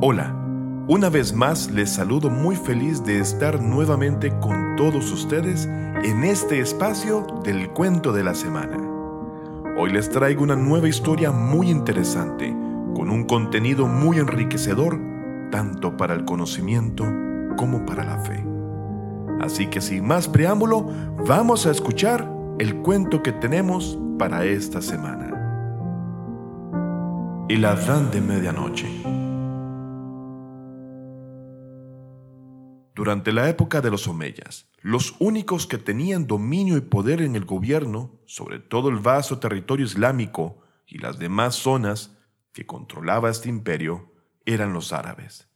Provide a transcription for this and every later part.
Hola, una vez más les saludo muy feliz de estar nuevamente con todos ustedes en este espacio del cuento de la semana. Hoy les traigo una nueva historia muy interesante, con un contenido muy enriquecedor, tanto para el conocimiento como para la fe. Así que sin más preámbulo, vamos a escuchar el cuento que tenemos para esta semana. El Adán de Medianoche. Durante la época de los Omeyas, los únicos que tenían dominio y poder en el gobierno, sobre todo el vasto territorio islámico y las demás zonas que controlaba este imperio, eran los árabes.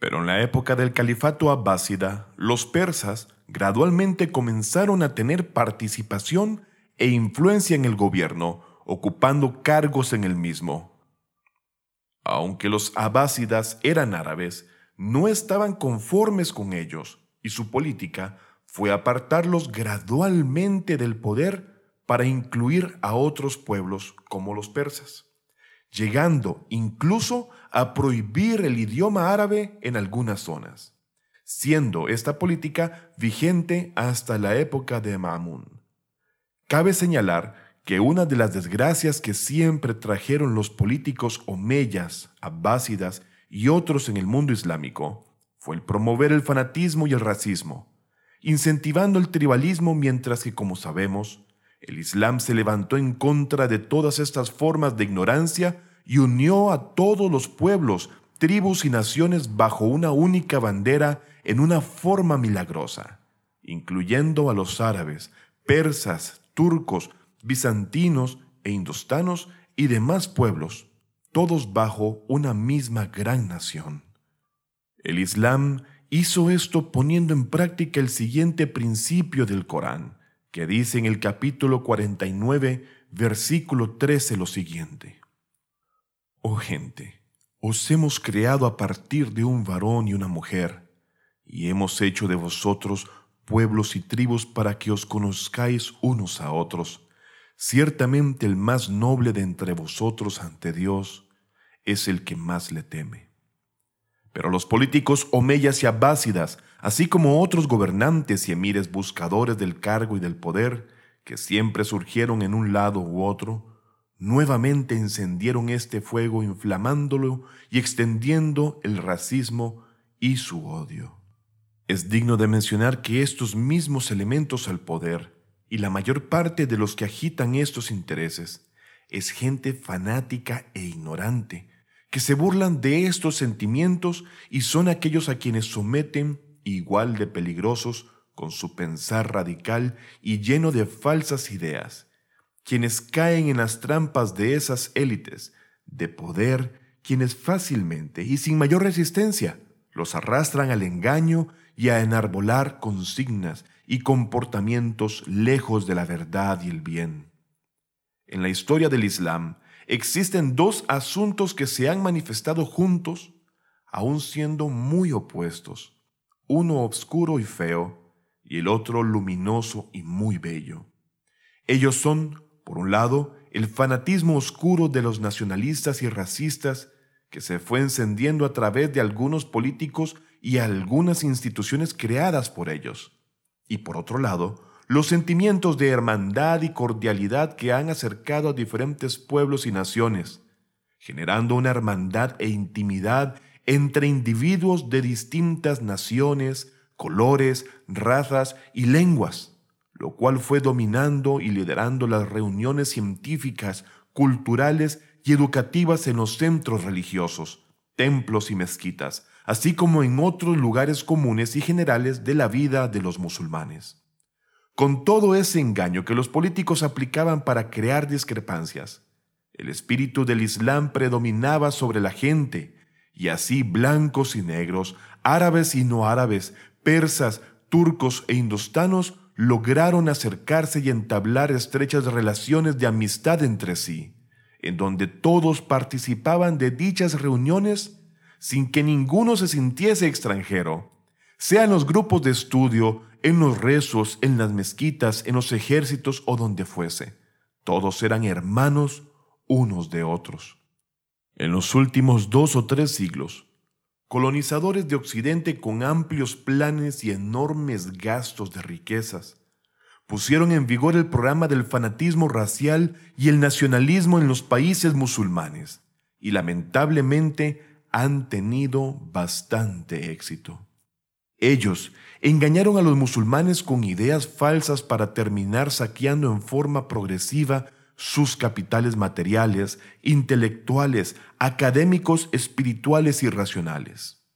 Pero en la época del califato abbásida, los persas gradualmente comenzaron a tener participación e influencia en el gobierno, ocupando cargos en el mismo. Aunque los abásidas eran árabes, no estaban conformes con ellos y su política fue apartarlos gradualmente del poder para incluir a otros pueblos como los persas, llegando incluso a prohibir el idioma árabe en algunas zonas, siendo esta política vigente hasta la época de Ma'mun. Cabe señalar que una de las desgracias que siempre trajeron los políticos omeyas, abásidas y otros en el mundo islámico fue el promover el fanatismo y el racismo, incentivando el tribalismo mientras que, como sabemos, el Islam se levantó en contra de todas estas formas de ignorancia y unió a todos los pueblos, tribus y naciones bajo una única bandera en una forma milagrosa, incluyendo a los árabes, persas, turcos, bizantinos e indostanos y demás pueblos todos bajo una misma gran nación. El Islam hizo esto poniendo en práctica el siguiente principio del Corán, que dice en el capítulo 49, versículo 13 lo siguiente. Oh gente, os hemos creado a partir de un varón y una mujer, y hemos hecho de vosotros pueblos y tribus para que os conozcáis unos a otros Ciertamente el más noble de entre vosotros ante Dios es el que más le teme. Pero los políticos omeyas y abásidas, así como otros gobernantes y emires buscadores del cargo y del poder, que siempre surgieron en un lado u otro, nuevamente encendieron este fuego inflamándolo y extendiendo el racismo y su odio. Es digno de mencionar que estos mismos elementos al poder y la mayor parte de los que agitan estos intereses es gente fanática e ignorante, que se burlan de estos sentimientos y son aquellos a quienes someten igual de peligrosos con su pensar radical y lleno de falsas ideas, quienes caen en las trampas de esas élites de poder, quienes fácilmente y sin mayor resistencia los arrastran al engaño y a enarbolar consignas y comportamientos lejos de la verdad y el bien. En la historia del Islam existen dos asuntos que se han manifestado juntos, aun siendo muy opuestos, uno obscuro y feo, y el otro luminoso y muy bello. Ellos son, por un lado, el fanatismo oscuro de los nacionalistas y racistas que se fue encendiendo a través de algunos políticos y algunas instituciones creadas por ellos. Y por otro lado, los sentimientos de hermandad y cordialidad que han acercado a diferentes pueblos y naciones, generando una hermandad e intimidad entre individuos de distintas naciones, colores, razas y lenguas, lo cual fue dominando y liderando las reuniones científicas, culturales y educativas en los centros religiosos, templos y mezquitas, así como en otros lugares comunes y generales de la vida de los musulmanes. Con todo ese engaño que los políticos aplicaban para crear discrepancias, el espíritu del Islam predominaba sobre la gente, y así blancos y negros, árabes y no árabes, persas, turcos e indostanos lograron acercarse y entablar estrechas relaciones de amistad entre sí, en donde todos participaban de dichas reuniones sin que ninguno se sintiese extranjero, sea en los grupos de estudio, en los rezos, en las mezquitas, en los ejércitos o donde fuese. Todos eran hermanos unos de otros. En los últimos dos o tres siglos, colonizadores de Occidente con amplios planes y enormes gastos de riquezas pusieron en vigor el programa del fanatismo racial y el nacionalismo en los países musulmanes y lamentablemente han tenido bastante éxito. Ellos engañaron a los musulmanes con ideas falsas para terminar saqueando en forma progresiva sus capitales materiales, intelectuales, académicos, espirituales y racionales.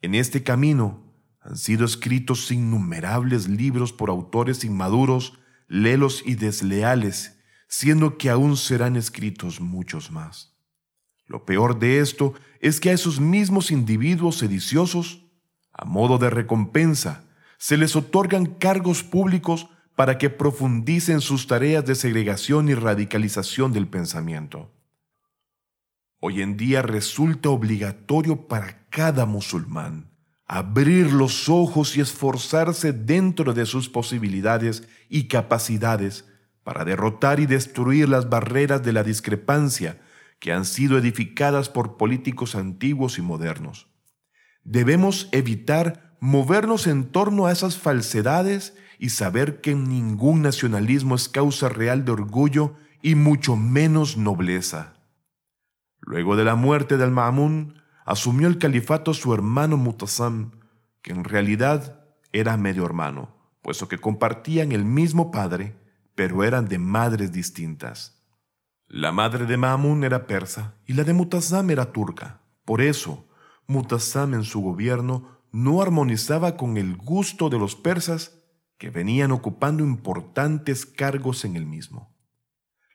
En este camino han sido escritos innumerables libros por autores inmaduros, lelos y desleales, siendo que aún serán escritos muchos más. Lo peor de esto es que a esos mismos individuos sediciosos, a modo de recompensa, se les otorgan cargos públicos para que profundicen sus tareas de segregación y radicalización del pensamiento. Hoy en día resulta obligatorio para cada musulmán abrir los ojos y esforzarse dentro de sus posibilidades y capacidades para derrotar y destruir las barreras de la discrepancia que han sido edificadas por políticos antiguos y modernos. Debemos evitar movernos en torno a esas falsedades y saber que ningún nacionalismo es causa real de orgullo y mucho menos nobleza. Luego de la muerte del Ma'mun, asumió el califato su hermano Mutasam, que en realidad era medio hermano, puesto que compartían el mismo padre, pero eran de madres distintas. La madre de Ma'mun era persa y la de Mutasam era turca. Por eso, Mutasam en su gobierno no armonizaba con el gusto de los persas que venían ocupando importantes cargos en el mismo.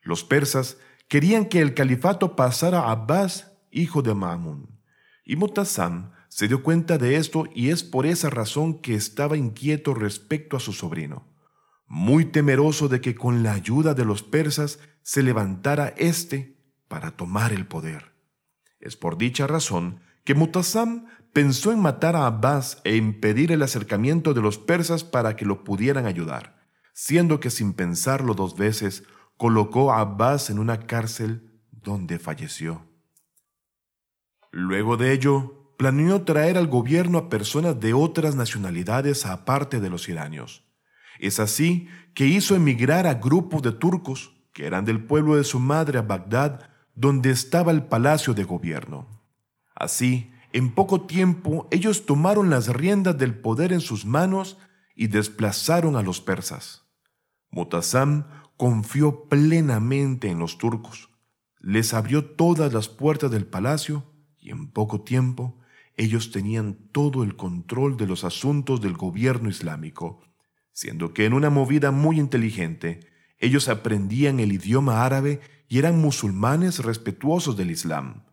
Los persas querían que el califato pasara a Abbas, hijo de Ma'mun, y Mutasam se dio cuenta de esto y es por esa razón que estaba inquieto respecto a su sobrino, muy temeroso de que con la ayuda de los persas se levantara éste para tomar el poder. Es por dicha razón que Mutasam pensó en matar a Abbas e impedir el acercamiento de los persas para que lo pudieran ayudar, siendo que sin pensarlo dos veces colocó a Abbas en una cárcel donde falleció. Luego de ello, planeó traer al gobierno a personas de otras nacionalidades aparte de los iranios. Es así que hizo emigrar a grupos de turcos que eran del pueblo de su madre a Bagdad, donde estaba el palacio de gobierno. Así, en poco tiempo ellos tomaron las riendas del poder en sus manos y desplazaron a los persas. Mutasam confió plenamente en los turcos, les abrió todas las puertas del palacio y en poco tiempo ellos tenían todo el control de los asuntos del gobierno islámico, siendo que en una movida muy inteligente ellos aprendían el idioma árabe y eran musulmanes respetuosos del Islam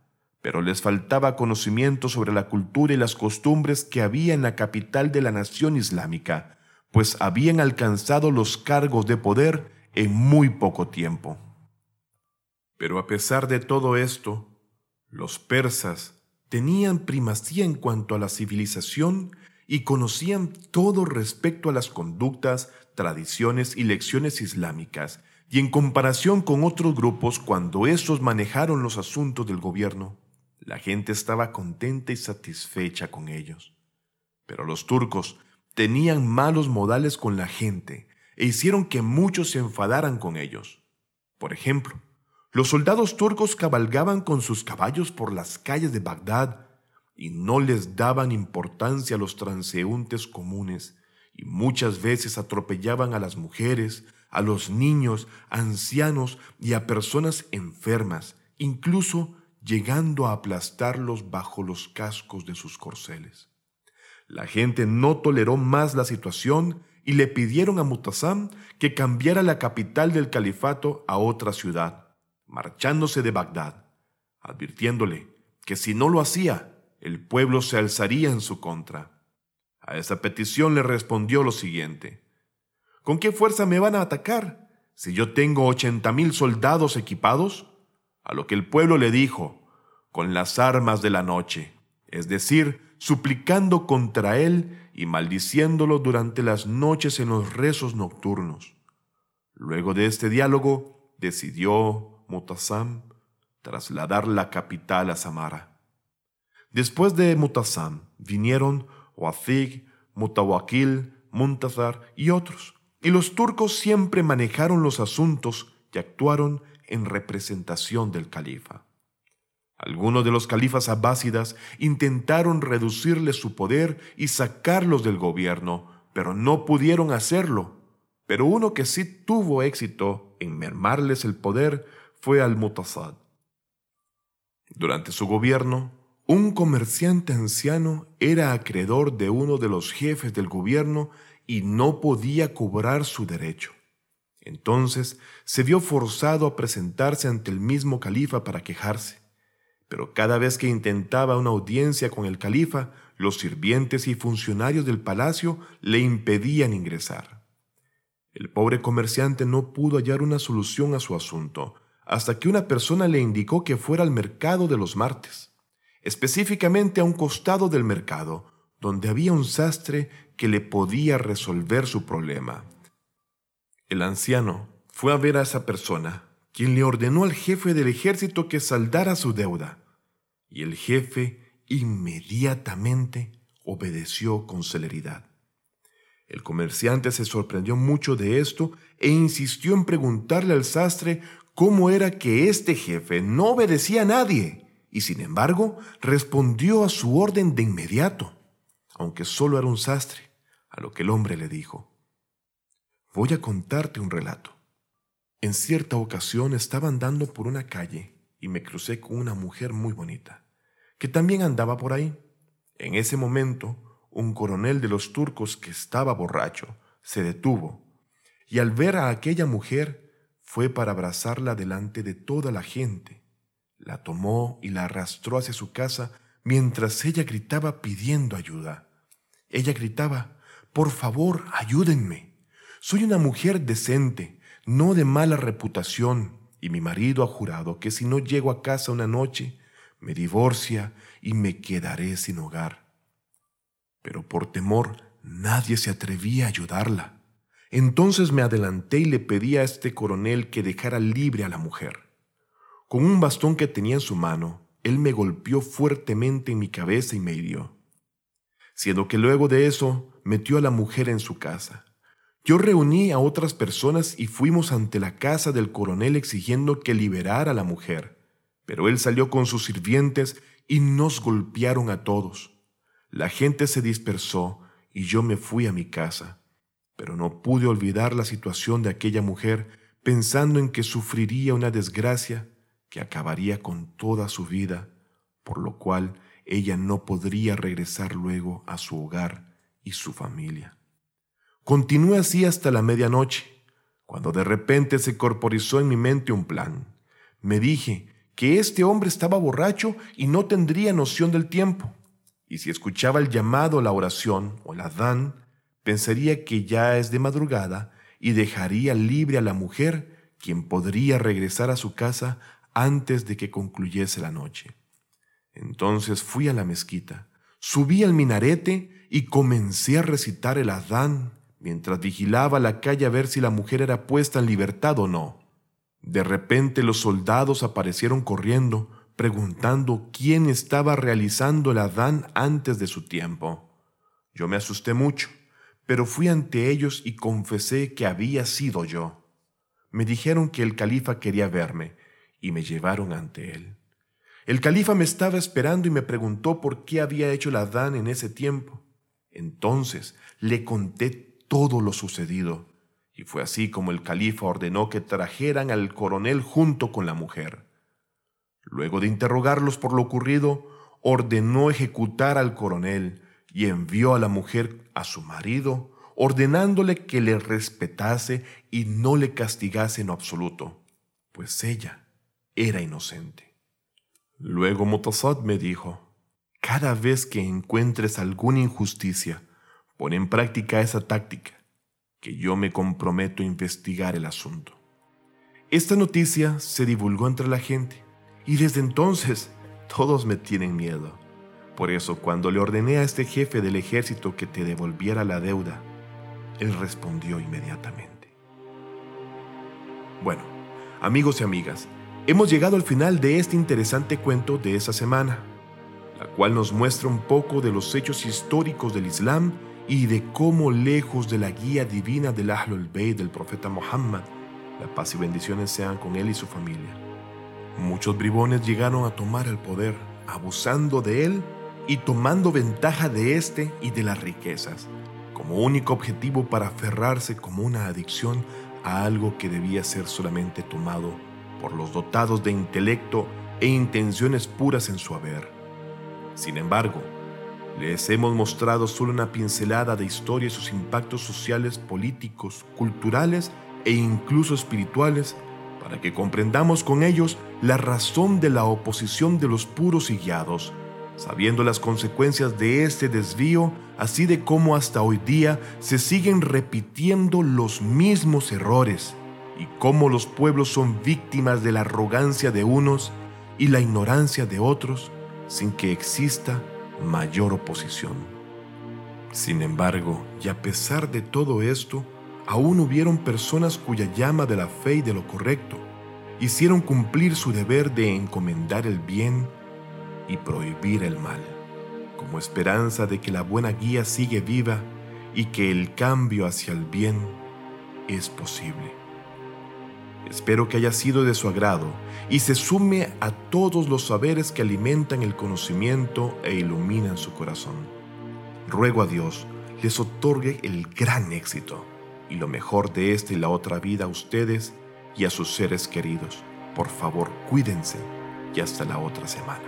pero les faltaba conocimiento sobre la cultura y las costumbres que había en la capital de la nación islámica, pues habían alcanzado los cargos de poder en muy poco tiempo. Pero a pesar de todo esto, los persas tenían primacía en cuanto a la civilización y conocían todo respecto a las conductas, tradiciones y lecciones islámicas, y en comparación con otros grupos cuando estos manejaron los asuntos del gobierno, la gente estaba contenta y satisfecha con ellos. Pero los turcos tenían malos modales con la gente e hicieron que muchos se enfadaran con ellos. Por ejemplo, los soldados turcos cabalgaban con sus caballos por las calles de Bagdad y no les daban importancia a los transeúntes comunes y muchas veces atropellaban a las mujeres, a los niños, ancianos y a personas enfermas, incluso llegando a aplastarlos bajo los cascos de sus corceles. La gente no toleró más la situación y le pidieron a Mutasam que cambiara la capital del califato a otra ciudad, marchándose de Bagdad, advirtiéndole que si no lo hacía, el pueblo se alzaría en su contra. A esa petición le respondió lo siguiente, ¿Con qué fuerza me van a atacar si yo tengo ochenta mil soldados equipados? A lo que el pueblo le dijo, con las armas de la noche, es decir, suplicando contra él y maldiciéndolo durante las noches en los rezos nocturnos. Luego de este diálogo, decidió Mutasam trasladar la capital a Samara. Después de Mutasam vinieron Wazig, Mutawakil, Muntazar y otros, y los turcos siempre manejaron los asuntos y actuaron en representación del califa. Algunos de los califas abásidas intentaron reducirles su poder y sacarlos del gobierno, pero no pudieron hacerlo. Pero uno que sí tuvo éxito en mermarles el poder fue Al-Mutasad. Durante su gobierno, un comerciante anciano era acreedor de uno de los jefes del gobierno y no podía cobrar su derecho. Entonces se vio forzado a presentarse ante el mismo califa para quejarse. Pero cada vez que intentaba una audiencia con el califa, los sirvientes y funcionarios del palacio le impedían ingresar. El pobre comerciante no pudo hallar una solución a su asunto, hasta que una persona le indicó que fuera al mercado de los martes, específicamente a un costado del mercado, donde había un sastre que le podía resolver su problema. El anciano fue a ver a esa persona, quien le ordenó al jefe del ejército que saldara su deuda, y el jefe inmediatamente obedeció con celeridad. El comerciante se sorprendió mucho de esto e insistió en preguntarle al sastre cómo era que este jefe no obedecía a nadie, y sin embargo respondió a su orden de inmediato, aunque solo era un sastre, a lo que el hombre le dijo, Voy a contarte un relato. En cierta ocasión estaba andando por una calle y me crucé con una mujer muy bonita, que también andaba por ahí. En ese momento, un coronel de los turcos que estaba borracho se detuvo y al ver a aquella mujer fue para abrazarla delante de toda la gente. La tomó y la arrastró hacia su casa mientras ella gritaba pidiendo ayuda. Ella gritaba, Por favor, ayúdenme. Soy una mujer decente, no de mala reputación, y mi marido ha jurado que si no llego a casa una noche, me divorcia y me quedaré sin hogar. Pero por temor nadie se atrevía a ayudarla. Entonces me adelanté y le pedí a este coronel que dejara libre a la mujer. Con un bastón que tenía en su mano, él me golpeó fuertemente en mi cabeza y me hirió. Siendo que luego de eso metió a la mujer en su casa. Yo reuní a otras personas y fuimos ante la casa del coronel exigiendo que liberara a la mujer, pero él salió con sus sirvientes y nos golpearon a todos. La gente se dispersó y yo me fui a mi casa, pero no pude olvidar la situación de aquella mujer pensando en que sufriría una desgracia que acabaría con toda su vida, por lo cual ella no podría regresar luego a su hogar y su familia. Continué así hasta la medianoche, cuando de repente se corporizó en mi mente un plan. Me dije que este hombre estaba borracho y no tendría noción del tiempo, y si escuchaba el llamado, la oración o la dan, pensaría que ya es de madrugada y dejaría libre a la mujer, quien podría regresar a su casa antes de que concluyese la noche. Entonces fui a la mezquita, subí al minarete y comencé a recitar el Adán mientras vigilaba la calle a ver si la mujer era puesta en libertad o no. De repente los soldados aparecieron corriendo, preguntando quién estaba realizando el Adán antes de su tiempo. Yo me asusté mucho, pero fui ante ellos y confesé que había sido yo. Me dijeron que el califa quería verme y me llevaron ante él. El califa me estaba esperando y me preguntó por qué había hecho el Adán en ese tiempo. Entonces le conté todo lo sucedido, y fue así como el califa ordenó que trajeran al coronel junto con la mujer. Luego de interrogarlos por lo ocurrido, ordenó ejecutar al coronel y envió a la mujer a su marido, ordenándole que le respetase y no le castigase en absoluto, pues ella era inocente. Luego Motasad me dijo, cada vez que encuentres alguna injusticia, Pon en práctica esa táctica, que yo me comprometo a investigar el asunto. Esta noticia se divulgó entre la gente y desde entonces todos me tienen miedo. Por eso cuando le ordené a este jefe del ejército que te devolviera la deuda, él respondió inmediatamente. Bueno, amigos y amigas, Hemos llegado al final de este interesante cuento de esa semana, la cual nos muestra un poco de los hechos históricos del Islam y de cómo lejos de la guía divina del Ahlul Bayt del profeta Muhammad, la paz y bendiciones sean con él y su familia. Muchos bribones llegaron a tomar el poder, abusando de él y tomando ventaja de éste y de las riquezas, como único objetivo para aferrarse como una adicción a algo que debía ser solamente tomado por los dotados de intelecto e intenciones puras en su haber. Sin embargo, les hemos mostrado solo una pincelada de historia y sus impactos sociales, políticos, culturales e incluso espirituales para que comprendamos con ellos la razón de la oposición de los puros y guiados, sabiendo las consecuencias de este desvío, así de cómo hasta hoy día se siguen repitiendo los mismos errores y cómo los pueblos son víctimas de la arrogancia de unos y la ignorancia de otros sin que exista mayor oposición. Sin embargo, y a pesar de todo esto, aún hubieron personas cuya llama de la fe y de lo correcto hicieron cumplir su deber de encomendar el bien y prohibir el mal, como esperanza de que la buena guía sigue viva y que el cambio hacia el bien es posible. Espero que haya sido de su agrado y se sume a todos los saberes que alimentan el conocimiento e iluminan su corazón. Ruego a Dios les otorgue el gran éxito y lo mejor de esta y la otra vida a ustedes y a sus seres queridos. Por favor, cuídense y hasta la otra semana.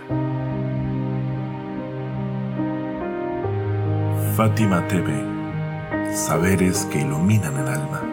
Fátima TV. Saberes que iluminan el alma.